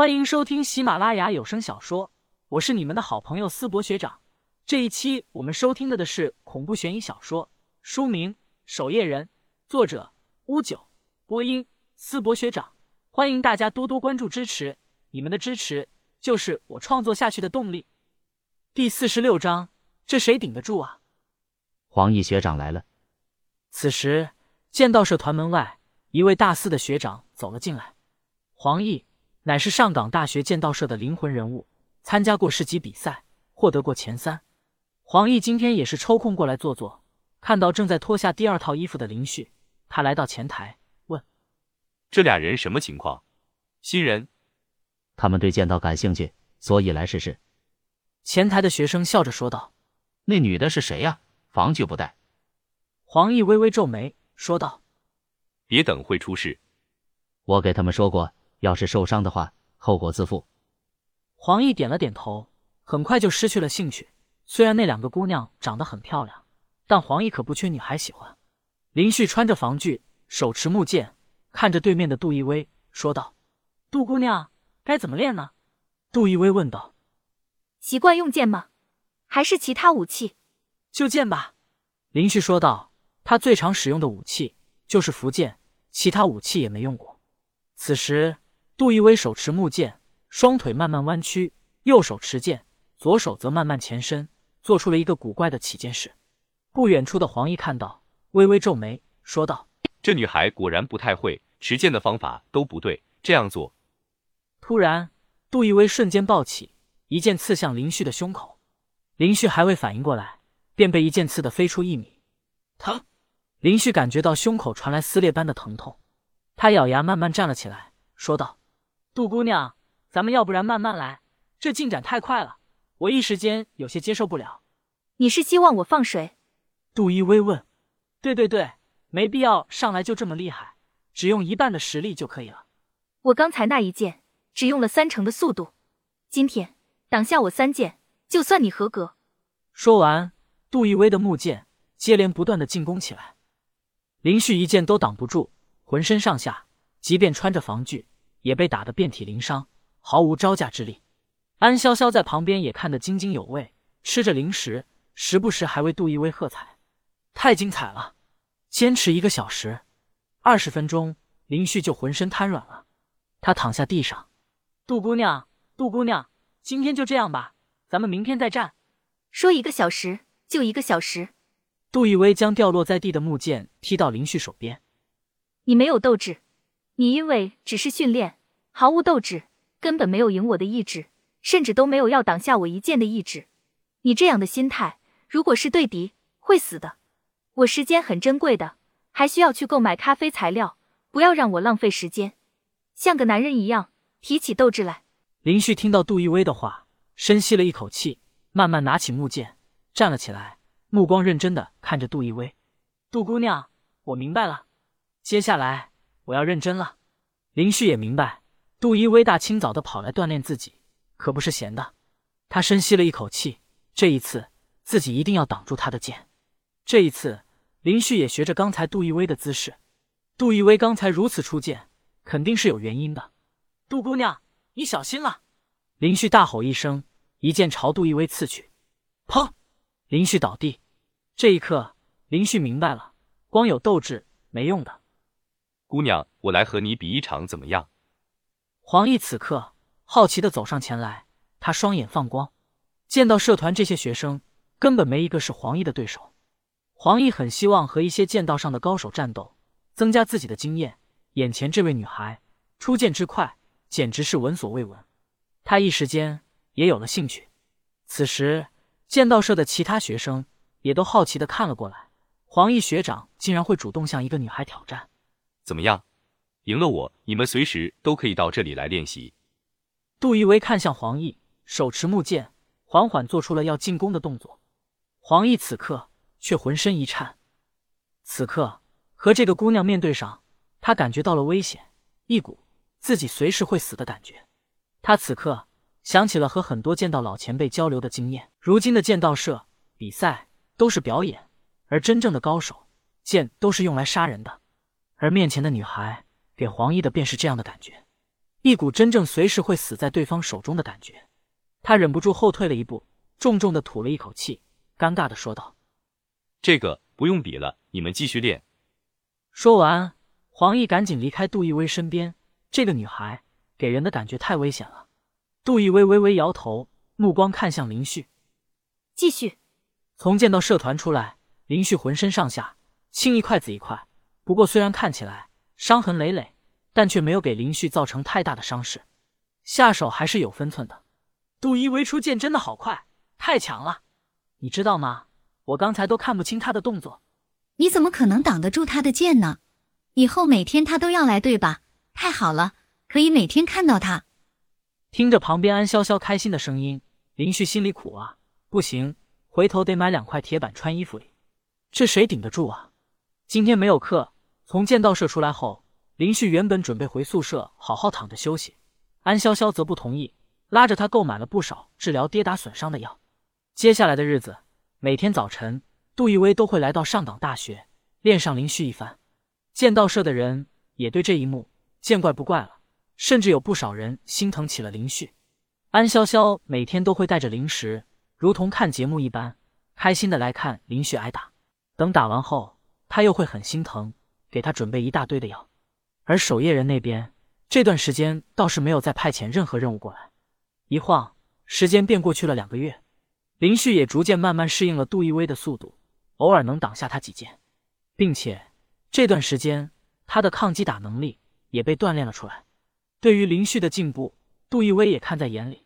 欢迎收听喜马拉雅有声小说，我是你们的好朋友思博学长。这一期我们收听的的是恐怖悬疑小说，书名《守夜人》，作者乌九，播音思博学长。欢迎大家多多关注支持，你们的支持就是我创作下去的动力。第四十六章，这谁顶得住啊？黄奕学长来了。此时，剑道社团门外，一位大四的学长走了进来。黄奕乃是上港大学剑道社的灵魂人物，参加过市级比赛，获得过前三。黄奕今天也是抽空过来坐坐，看到正在脱下第二套衣服的林旭，他来到前台问：“这俩人什么情况？新人？他们对剑道感兴趣，所以来试试。”前台的学生笑着说道：“那女的是谁呀？防具不带。”黄奕微微皱眉，说道：“别等会出事。我给他们说过，要是受伤的话，后果自负。”黄奕点了点头，很快就失去了兴趣。虽然那两个姑娘长得很漂亮，但黄奕可不缺女孩喜欢。林旭穿着防具，手持木剑，看着对面的杜一薇，说道：“杜姑娘，该怎么练呢？”杜一薇问道：“习惯用剑吗？还是其他武器？”“就剑吧。”林旭说道。他最常使用的武器就是符剑，其他武器也没用过。此时，杜一威手持木剑，双腿慢慢弯曲，右手持剑，左手则慢慢前伸，做出了一个古怪的起剑式。不远处的黄奕看到，微微皱眉，说道：“这女孩果然不太会持剑的方法都不对，这样做。”突然，杜一威瞬间暴起，一剑刺向林旭的胸口。林旭还未反应过来，便被一剑刺得飞出一米，疼。林旭感觉到胸口传来撕裂般的疼痛，他咬牙慢慢站了起来，说道：“杜姑娘，咱们要不然慢慢来，这进展太快了，我一时间有些接受不了。”你是希望我放水？杜一微问。“对对对，没必要上来就这么厉害，只用一半的实力就可以了。”我刚才那一剑只用了三成的速度，今天挡下我三剑，就算你合格。说完，杜一威的木剑接连不断的进攻起来。林旭一剑都挡不住，浑身上下即便穿着防具，也被打得遍体鳞伤，毫无招架之力。安潇潇在旁边也看得津津有味，吃着零食，时不时还为杜一威喝彩。太精彩了！坚持一个小时，二十分钟，林旭就浑身瘫软了。他躺下地上，杜姑娘，杜姑娘，今天就这样吧，咱们明天再战。说一个小时就一个小时。杜一威将掉落在地的木剑踢到林旭手边。你没有斗志，你因为只是训练，毫无斗志，根本没有赢我的意志，甚至都没有要挡下我一剑的意志。你这样的心态，如果是对敌，会死的。我时间很珍贵的，还需要去购买咖啡材料，不要让我浪费时间。像个男人一样，提起斗志来。林旭听到杜一威的话，深吸了一口气，慢慢拿起木剑，站了起来。目光认真的看着杜一威，杜姑娘，我明白了，接下来我要认真了。林旭也明白，杜一威大清早的跑来锻炼自己，可不是闲的。他深吸了一口气，这一次自己一定要挡住他的剑。这一次，林旭也学着刚才杜一威的姿势。杜一威刚才如此出剑，肯定是有原因的。杜姑娘，你小心了！林旭大吼一声，一剑朝杜一威刺去，砰！林旭倒地，这一刻，林旭明白了，光有斗志没用的。姑娘，我来和你比一场，怎么样？黄奕此刻好奇的走上前来，他双眼放光，见到社团这些学生，根本没一个是黄奕的对手。黄奕很希望和一些剑道上的高手战斗，增加自己的经验。眼前这位女孩出剑之快，简直是闻所未闻，他一时间也有了兴趣。此时。剑道社的其他学生也都好奇的看了过来，黄奕学长竟然会主动向一个女孩挑战，怎么样？赢了我，你们随时都可以到这里来练习。杜一威看向黄奕，手持木剑，缓缓做出了要进攻的动作。黄奕此刻却浑身一颤，此刻和这个姑娘面对上，他感觉到了危险，一股自己随时会死的感觉。他此刻。想起了和很多剑道老前辈交流的经验。如今的剑道社比赛都是表演，而真正的高手，剑都是用来杀人的。而面前的女孩给黄奕的便是这样的感觉。一股真正随时会死在对方手中的感觉。他忍不住后退了一步，重重的吐了一口气，尴尬的说道：“这个不用比了，你们继续练。”说完，黄奕赶紧离开杜奕威身边。这个女孩给人的感觉太危险了。杜奕威微微摇头，目光看向林旭，继续。从剑道社团出来，林旭浑身上下青一块紫一块，不过虽然看起来伤痕累累，但却没有给林旭造成太大的伤势，下手还是有分寸的。杜一威出剑真的好快，太强了，你知道吗？我刚才都看不清他的动作。你怎么可能挡得住他的剑呢？以后每天他都要来，对吧？太好了，可以每天看到他。听着旁边安潇潇开心的声音，林旭心里苦啊，不行，回头得买两块铁板穿衣服里。这谁顶得住啊？今天没有课，从剑道社出来后，林旭原本准备回宿舍好好躺着休息，安潇潇则不同意。拉着他购买了不少治疗跌打损伤的药。接下来的日子，每天早晨，杜奕威都会来到上港大学练上林旭一番。剑道社的人也对这一幕见怪不怪了，甚至有不少人心疼起了林旭。安潇潇每天都会带着零食，如同看节目一般，开心的来看林旭挨打。等打完后，他又会很心疼，给他准备一大堆的药。而守夜人那边，这段时间倒是没有再派遣任何任务过来。一晃，时间便过去了两个月，林旭也逐渐慢慢适应了杜奕威的速度，偶尔能挡下他几剑，并且这段时间他的抗击打能力也被锻炼了出来。对于林旭的进步，杜奕威也看在眼里。